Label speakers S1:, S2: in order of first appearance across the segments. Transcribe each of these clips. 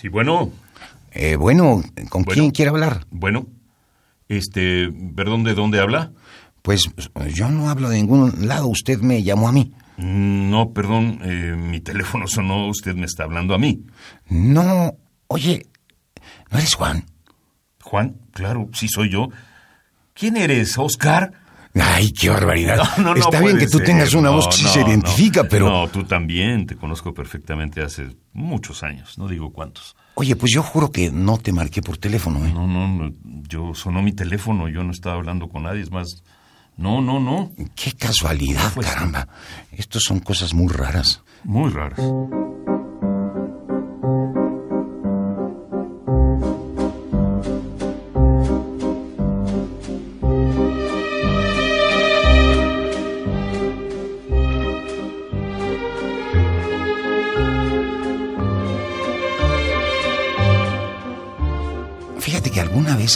S1: Sí, bueno,
S2: eh, bueno, ¿con
S1: Bueno.
S2: quién quiere hablar?
S1: bueno. Este, perdón, ¿de dónde habla?
S2: Pues yo no hablo de ningún lado, usted me llamó a mí.
S1: Mm, No, perdón, eh, mi teléfono sonó, usted me está hablando a mí.
S2: No, oye, ¿no eres Juan?
S1: Juan, claro, sí soy yo. ¿Quién eres, Oscar?
S2: Ay, qué barbaridad.
S1: No, no, no
S2: Está bien que tú
S1: ser.
S2: tengas una voz que sí se identifica, pero...
S1: No, tú también, te conozco perfectamente hace muchos años, no digo cuántos.
S2: Oye, pues yo juro que no te marqué por teléfono, ¿eh?
S1: No, no, no, yo sonó mi teléfono, yo no estaba hablando con nadie, es más... No, no, no,
S2: Qué casualidad, caramba. Estos son cosas muy raras.
S1: muy raras.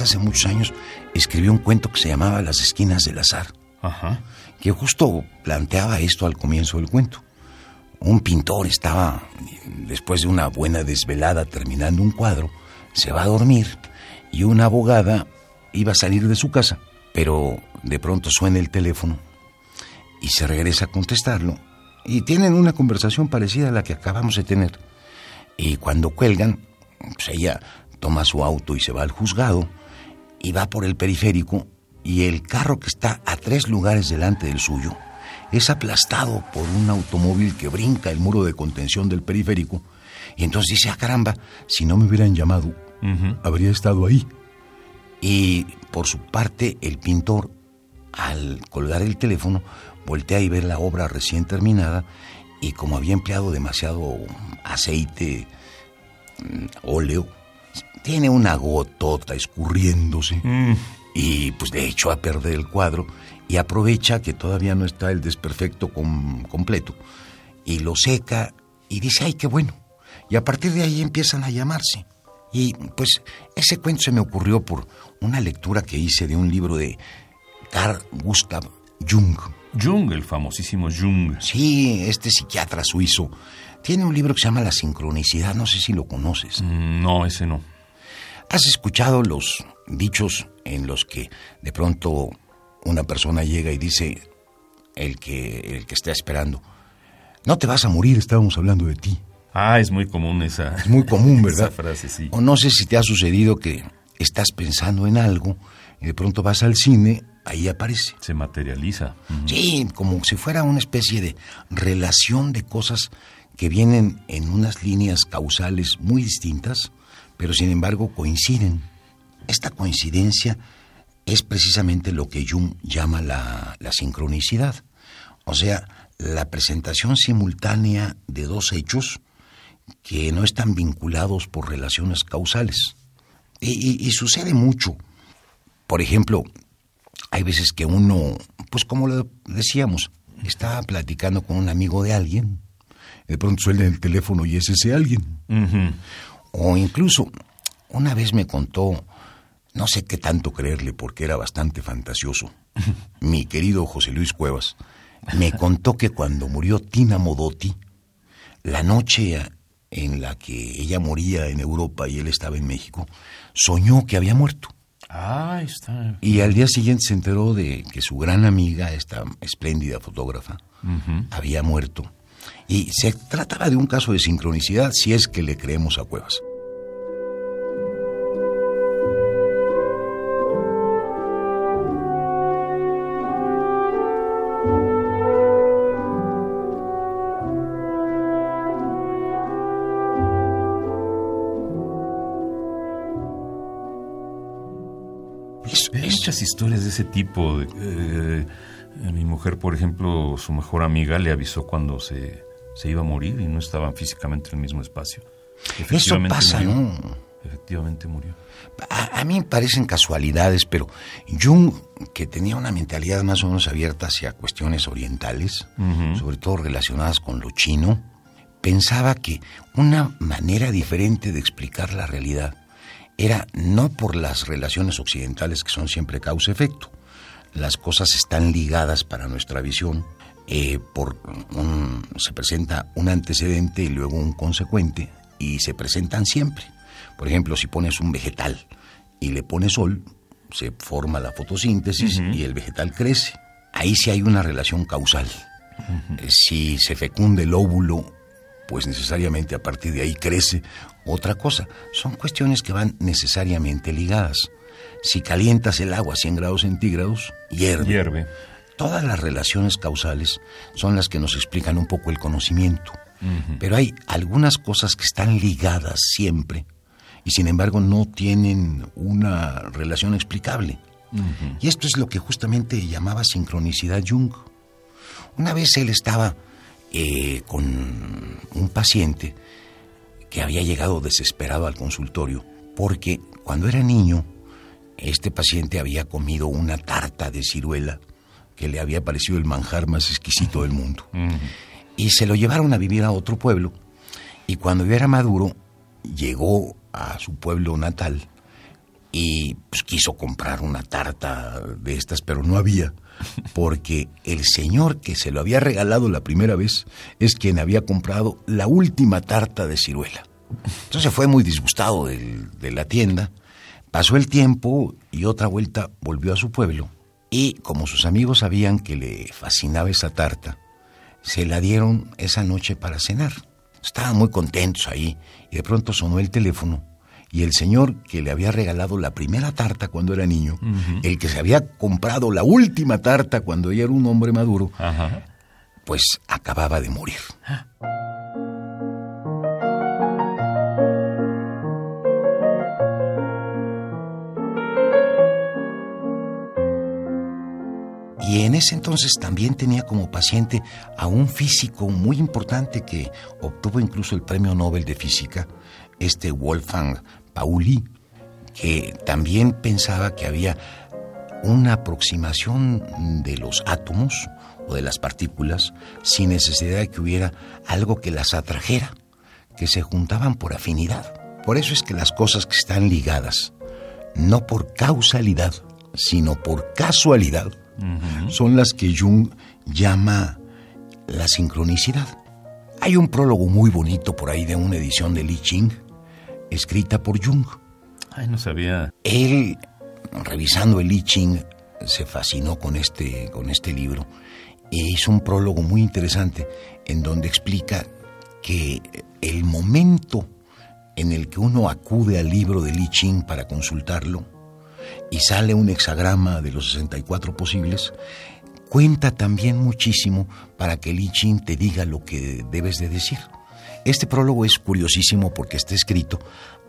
S2: Hace muchos años escribí un cuento que se llamaba Las esquinas del azar,
S1: Ajá.
S2: que justo planteaba esto al comienzo del cuento. Un pintor estaba, después de una buena desvelada terminando un cuadro, se va a dormir y una abogada iba a salir de su casa, pero de pronto suena el teléfono y se regresa a contestarlo y tienen una conversación parecida a la que acabamos de tener. Y cuando cuelgan, pues ella toma su auto y se va al juzgado y va por el periférico y el carro que está a tres lugares delante del suyo es aplastado por un automóvil que brinca el muro de contención del periférico y entonces dice, ah caramba, si no me hubieran llamado, habría estado ahí. Y por su parte, el pintor, al colgar el teléfono, voltea y ve la obra recién terminada y como había empleado demasiado aceite, mm, óleo, tiene una gotota escurriéndose
S1: Mm,
S2: y pues de hecho a perder el cuadro y aprovecha que todavía no está el desperfecto com- completo y lo seca y dice, ay, qué bueno. Y a partir de ahí empiezan a llamarse. Y pues ese cuento se me ocurrió por una lectura que hice de un libro de Carl Gustav Jung.
S1: Jung, el famosísimo Jung.
S2: Sí, este psiquiatra suizo. Tiene un libro que se llama La sincronicidad, no sé si lo conoces.
S1: Mm, No, ese no.
S2: ¿Has escuchado los dichos en los que de pronto una persona llega y dice, el que, el que está esperando, no te vas a morir, estábamos hablando de ti?
S1: Ah, es muy común esa.
S2: Es muy común, ¿verdad?
S1: Esa frase, sí.
S2: O no sé si te ha sucedido que estás pensando en algo y de pronto vas al cine, ahí aparece.
S1: Se materializa.
S2: Sí, como si fuera una especie de relación de cosas que vienen en unas líneas causales muy distintas, pero sin embargo coinciden. Esta coincidencia es precisamente lo que Jung llama la, la sincronicidad, o sea, la presentación simultánea de dos hechos que no están vinculados por relaciones causales. Y, sucede mucho. Por ejemplo, hay veces que uno, pues como lo decíamos, está platicando con un amigo de alguien, de pronto suena el teléfono y es ese alguien. O incluso, una vez me contó, no sé qué tanto creerle porque era bastante fantasioso, mi querido José Luis Cuevas, me contó que cuando murió Tina Modotti, la noche en la que ella moría en Europa y él estaba en México, soñó que había muerto.
S1: Ah, está.
S2: Y al día siguiente se enteró de que su gran amiga, esta espléndida fotógrafa, había muerto. Y se trataba de un caso de sincronicidad si es que le creemos a Cuevas.
S1: Muchas historias de ese tipo. Eh, mi mujer, por ejemplo, su mejor amiga le avisó cuando se, se iba a morir y no estaban físicamente en el mismo espacio.
S2: Eso pasa, ¿no?
S1: Efectivamente murió.
S2: A, mí me parecen casualidades, pero Jung, que tenía una mentalidad más o menos abierta hacia cuestiones orientales, sobre todo relacionadas con lo chino, pensaba que una manera diferente de explicar la realidad era no por las relaciones occidentales que son siempre causa-efecto. Las cosas están ligadas para nuestra visión, eh, por se presenta un antecedente y luego un consecuente, y se presentan siempre. Por ejemplo, si pones un vegetal y le pones sol, se forma la fotosíntesis y el vegetal crece. Ahí sí hay una relación causal. Si se fecunda el óvulo, pues necesariamente a partir de ahí crece otra cosa. Son cuestiones que van necesariamente ligadas. Si calientas el agua a 100 grados centígrados, hierve.
S1: hierve.
S2: Todas las relaciones causales son las que nos explican un poco el conocimiento. Pero hay algunas cosas que están ligadas siempre y sin embargo no tienen una relación explicable. Y esto es lo que justamente llamaba sincronicidad Jung. Una vez él estaba eh, con un paciente que había llegado desesperado al consultorio porque cuando era niño este paciente había comido una tarta de ciruela que le había parecido el manjar más exquisito del mundo. Y se lo llevaron a vivir a otro pueblo y cuando ya era maduro llegó a su pueblo natal y pues, quiso comprar una tarta de estas, pero no había, porque el señor que se lo había regalado la primera vez es quien había comprado la última tarta de ciruela. Entonces fue muy disgustado de la tienda, pasó el tiempo y otra vuelta volvió a su pueblo y como sus amigos sabían que le fascinaba esa tarta, se la dieron esa noche para cenar. Estaban muy contentos ahí y de pronto sonó el teléfono y el señor que le había regalado la primera tarta cuando era niño, el que se había comprado la última tarta cuando ella era un hombre maduro, pues acababa de morir. Y en ese entonces también tenía como paciente a un físico muy importante que obtuvo incluso el Premio Nobel de Física, este Wolfgang Pauli, que también pensaba que había una aproximación de los átomos o de las partículas sin necesidad de que hubiera algo que las atrajera, que se juntaban por afinidad. Por eso es que las cosas que están ligadas, no por causalidad, sino por casualidad, son las que Jung llama la sincronicidad. Hay un prólogo muy bonito por ahí de una edición de Li Ching, escrita por Jung.
S1: Ay, no sabía.
S2: Él, revisando el Li Ching, se fascinó con este, con este libro e hizo un prólogo muy interesante en donde explica que el momento en el que uno acude al libro de Li Ching para consultarlo y sale un hexagrama de los 64 posibles, cuenta también muchísimo para que Li Ching te diga lo que debes de decir. Este prólogo es curiosísimo porque está escrito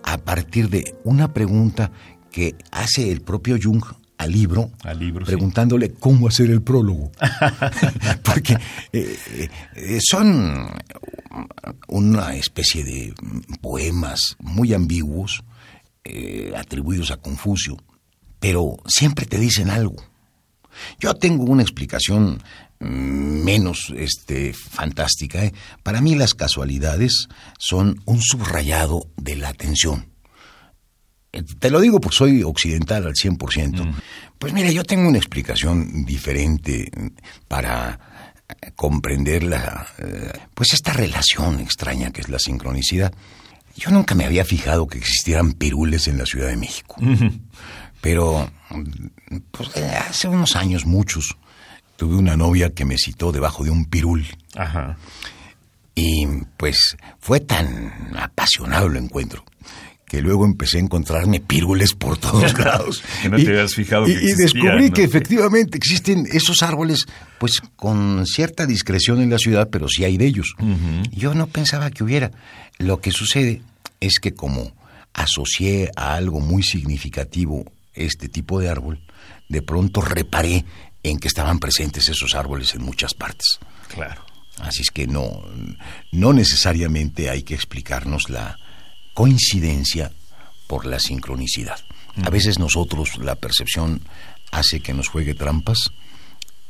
S2: a partir de una pregunta que hace el propio Jung al libro, preguntándole cómo hacer el prólogo. porque eh, eh, son una especie de poemas muy ambiguos eh, atribuidos a Confucio pero siempre te dicen algo. Yo tengo una explicación menos este, fantástica. ¿eh? Para mí las casualidades son un subrayado de la atención. Eh, te lo digo porque soy occidental al 100%. Pues mira, yo tengo una explicación diferente para comprender la, eh, pues esta relación extraña que es la sincronicidad. Yo nunca me había fijado que existieran pirules en la Ciudad de México. Pero pues, hace unos años, muchos, tuve una novia que me citó debajo de un pirul. Ajá. Y pues fue tan apasionado el encuentro que luego empecé a encontrarme pirules por todos lados.
S1: que no te habías fijado.
S2: y, descubrí que efectivamente existen esos árboles, pues con cierta discreción en la ciudad, pero sí hay de ellos. Yo no pensaba que hubiera. Lo que sucede es que como asocié a algo muy significativo este tipo de árbol, de pronto reparé en que estaban presentes esos árboles en muchas partes.
S1: Claro.
S2: Así es que no, no necesariamente hay que explicarnos la coincidencia por la sincronicidad. A veces nosotros la percepción hace que nos juegue trampas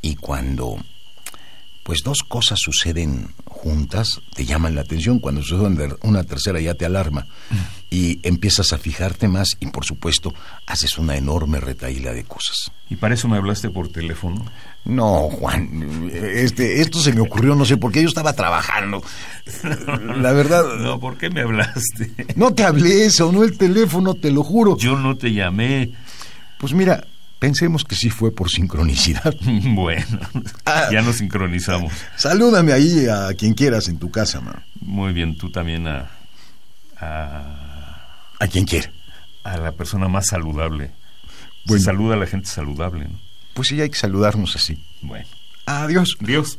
S2: y cuando pues dos cosas suceden juntas, te llaman la atención, cuando sucede una tercera ya te alarma y empiezas a fijarte más y por supuesto haces una enorme retaíla de cosas.
S1: ¿Y para eso me hablaste por teléfono?
S2: No, Juan, este, esto se me ocurrió, no sé por qué, yo estaba trabajando. La verdad...
S1: No, ¿por qué me hablaste?
S2: No te hablé, sonó el teléfono, te lo juro.
S1: Yo no te llamé.
S2: Pues mira, Pensemos que sí fue por sincronicidad.
S1: Bueno, ah. ya nos sincronizamos.
S2: Salúdame ahí a quien quieras en tu casa, man.
S1: Muy bien, tú también a...
S2: A, ¿A quien quiera.
S1: A la persona más saludable. Bueno. saluda a la gente saludable, ¿no?
S2: Pues sí, hay que saludarnos así.
S1: Bueno.
S2: Adiós.
S1: Adiós.